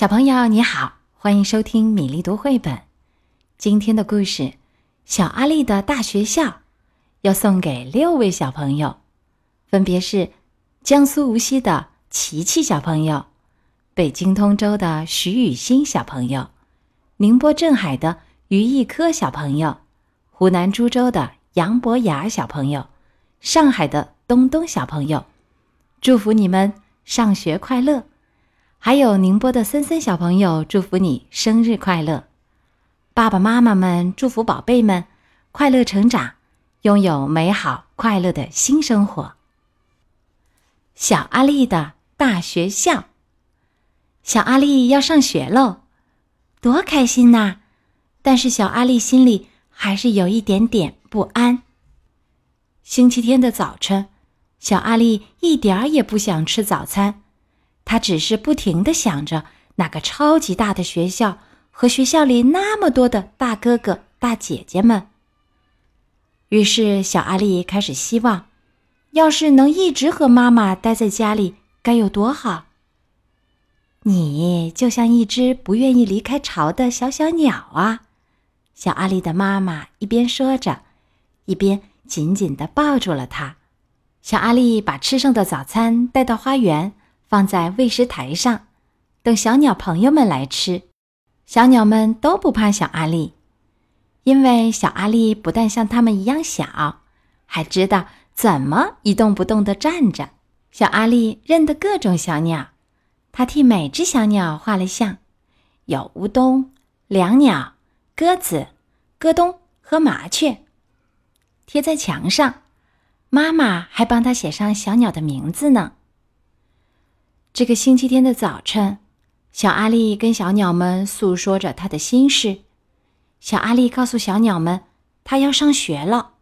小朋友你好，欢迎收听米粒读绘本。今天的故事《小阿力的大学校》要送给六位小朋友，分别是江苏无锡的琪琪小朋友、北京通州的徐雨欣小朋友、宁波镇海的于一科小朋友、湖南株洲的杨博雅小朋友、上海的东东小朋友。祝福你们上学快乐！还有宁波的森森小朋友，祝福你生日快乐！爸爸妈妈们祝福宝贝们快乐成长，拥有美好快乐的新生活。小阿力的大学校，小阿力要上学喽，多开心呐！但是小阿力心里还是有一点点不安。星期天的早晨，小阿力一点儿也不想吃早餐。他只是不停的想着那个超级大的学校和学校里那么多的大哥哥大姐姐们。于是，小阿力开始希望，要是能一直和妈妈待在家里，该有多好。你就像一只不愿意离开巢的小小鸟啊！小阿力的妈妈一边说着，一边紧紧的抱住了他。小阿力把吃剩的早餐带到花园。放在喂食台上，等小鸟朋友们来吃。小鸟们都不怕小阿力，因为小阿力不但像它们一样小，还知道怎么一动不动地站着。小阿力认得各种小鸟，他替每只小鸟画了像，有乌冬、椋鸟、鸽子、咯咚和麻雀，贴在墙上。妈妈还帮他写上小鸟的名字呢。这个星期天的早晨，小阿力跟小鸟们诉说着他的心事。小阿力告诉小鸟们，他要上学了。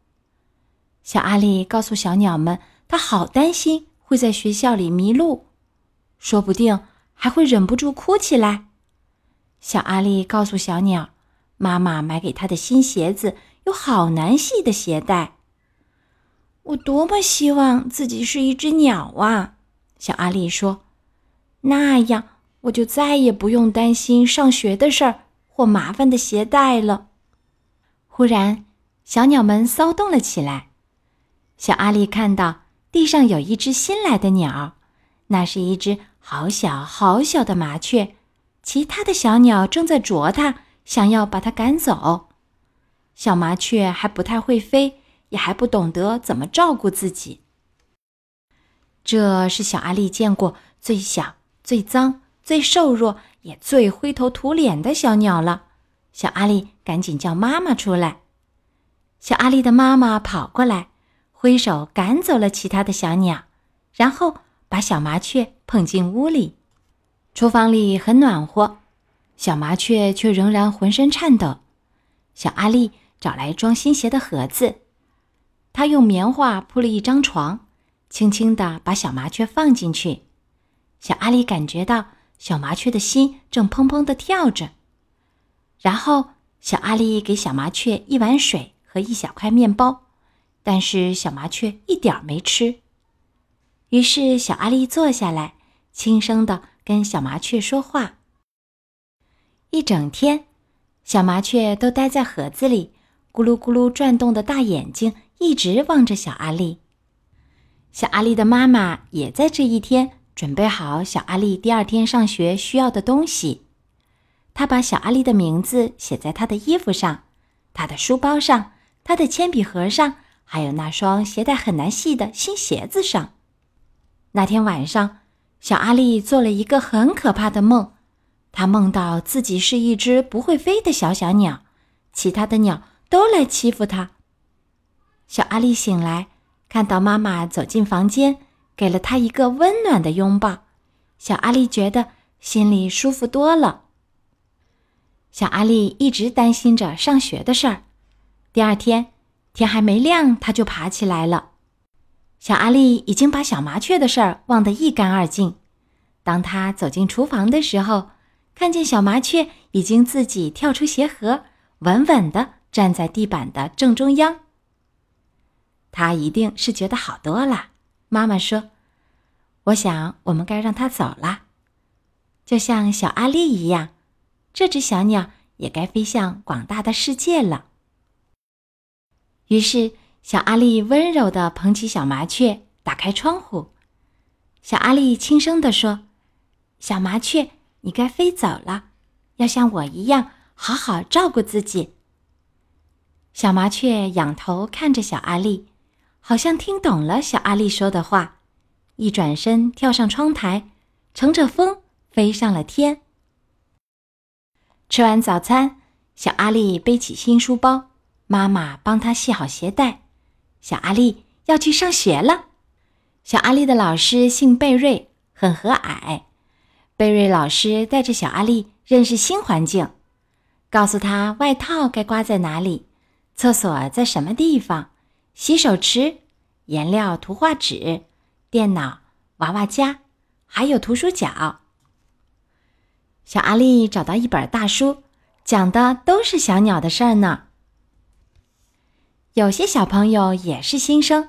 小阿力告诉小鸟们，他好担心会在学校里迷路，说不定还会忍不住哭起来。小阿力告诉小鸟，妈妈买给他的新鞋子有好难系的鞋带。我多么希望自己是一只鸟啊！小阿力说。那样，我就再也不用担心上学的事儿或麻烦的鞋带了。忽然，小鸟们骚动了起来。小阿力看到地上有一只新来的鸟，那是一只好小好小的麻雀。其他的小鸟正在啄它，想要把它赶走。小麻雀还不太会飞，也还不懂得怎么照顾自己。这是小阿力见过最小。最脏、最瘦弱，也最灰头土脸的小鸟了。小阿力赶紧叫妈妈出来。小阿力的妈妈跑过来，挥手赶走了其他的小鸟，然后把小麻雀捧进屋里。厨房里很暖和，小麻雀却仍然浑身颤抖。小阿力找来装新鞋的盒子，他用棉花铺了一张床，轻轻地把小麻雀放进去。小阿力感觉到小麻雀的心正砰砰的跳着，然后小阿力给小麻雀一碗水和一小块面包，但是小麻雀一点儿没吃。于是小阿力坐下来，轻声的跟小麻雀说话。一整天，小麻雀都待在盒子里，咕噜咕噜转动的大眼睛一直望着小阿力。小阿力的妈妈也在这一天。准备好小阿力第二天上学需要的东西，他把小阿力的名字写在他的衣服上、他的书包上、他的铅笔盒上，还有那双鞋带很难系的新鞋子上。那天晚上，小阿力做了一个很可怕的梦，他梦到自己是一只不会飞的小小鸟，其他的鸟都来欺负他。小阿力醒来，看到妈妈走进房间。给了他一个温暖的拥抱，小阿力觉得心里舒服多了。小阿力一直担心着上学的事儿。第二天天还没亮，他就爬起来了。小阿力已经把小麻雀的事儿忘得一干二净。当他走进厨房的时候，看见小麻雀已经自己跳出鞋盒，稳稳地站在地板的正中央。他一定是觉得好多了。妈妈说：“我想我们该让它走了。”就像小阿丽一样，这只小鸟也该飞向广大的世界了。于是，小阿丽温柔地捧起小麻雀，打开窗户。小阿丽轻声地说：“小麻雀，你该飞走了，要像我一样好好照顾自己。”小麻雀仰头看着小阿丽，好像听懂了小阿丽说的话，一转身跳上窗台，乘着风飞上了天。吃完早餐，小阿丽背起新书包，妈妈帮她系好鞋带。小阿丽要去上学了。小阿丽的老师姓贝瑞，很和蔼。贝瑞老师带着小阿丽认识新环境，告诉她外套该挂在哪里。厕所在什么地方？洗手池、颜料、图画纸、电脑、娃娃家，还有图书角。小阿丽找到一本大书，讲的都是小鸟的事儿呢。有些小朋友也是新生。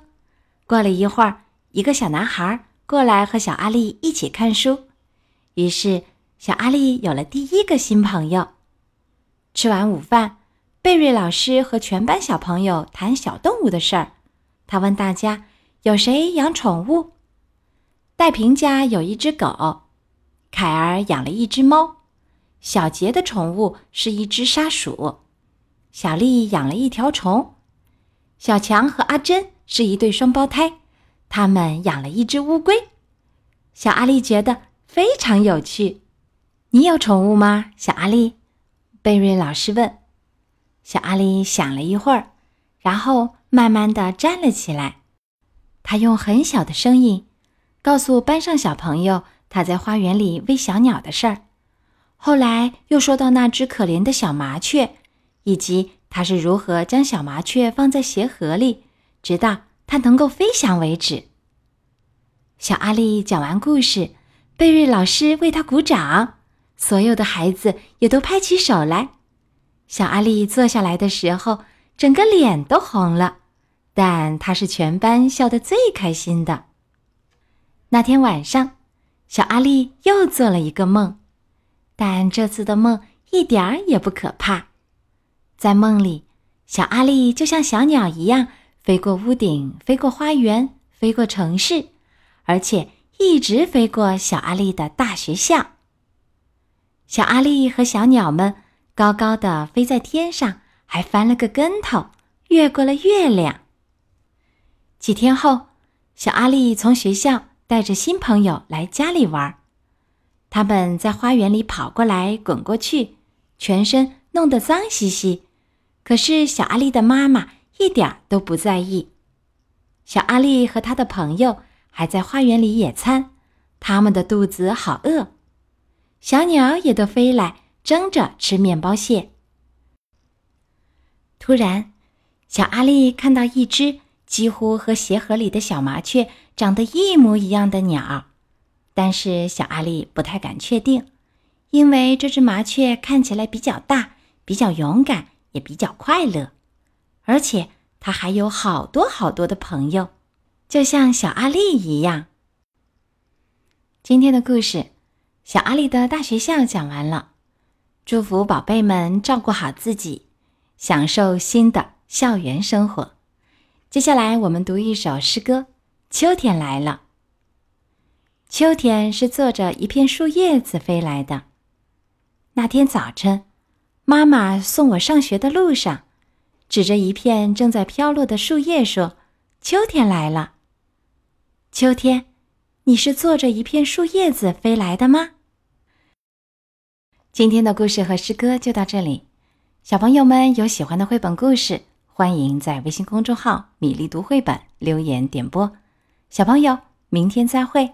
过了一会儿，一个小男孩过来和小阿丽一起看书，于是小阿丽有了第一个新朋友。吃完午饭。贝瑞老师和全班小朋友谈小动物的事儿。他问大家：“有谁养宠物？”戴平家有一只狗，凯儿养了一只猫，小杰的宠物是一只沙鼠，小丽养了一条虫，小强和阿珍是一对双胞胎，他们养了一只乌龟。小阿丽觉得非常有趣。你有宠物吗，小阿丽？贝瑞老师问。小阿丽想了一会儿，然后慢慢的站了起来。他用很小的声音告诉班上小朋友他在花园里喂小鸟的事儿。后来又说到那只可怜的小麻雀，以及她是如何将小麻雀放在鞋盒里，直到它能够飞翔为止。小阿丽讲完故事，贝瑞老师为他鼓掌，所有的孩子也都拍起手来。小阿丽坐下来的时候，整个脸都红了，但她是全班笑得最开心的。那天晚上，小阿丽又做了一个梦，但这次的梦一点儿也不可怕。在梦里，小阿丽就像小鸟一样飞过屋顶，飞过花园，飞过城市，而且一直飞过小阿丽的大学校。小阿丽和小鸟们。高高的飞在天上，还翻了个跟头，越过了月亮。几天后，小阿丽从学校带着新朋友来家里玩，他们在花园里跑过来滚过去，全身弄得脏兮兮。可是小阿丽的妈妈一点都不在意。小阿丽和他的朋友还在花园里野餐，他们的肚子好饿。小鸟也都飞来。争着吃面包屑。突然，小阿丽看到一只几乎和鞋盒里的小麻雀长得一模一样的鸟，但是小阿丽不太敢确定，因为这只麻雀看起来比较大、比较勇敢，也比较快乐，而且它还有好多好多的朋友，就像小阿丽一样。今天的故事，小阿丽的大学校讲完了。祝福宝贝们照顾好自己，享受新的校园生活。接下来我们读一首诗歌：《秋天来了》。秋天是坐着一片树叶子飞来的。那天早晨，妈妈送我上学的路上，指着一片正在飘落的树叶说：“秋天来了。”秋天，你是坐着一片树叶子飞来的吗？今天的故事和诗歌就到这里，小朋友们有喜欢的绘本故事，欢迎在微信公众号“米粒读绘本”留言点播。小朋友，明天再会。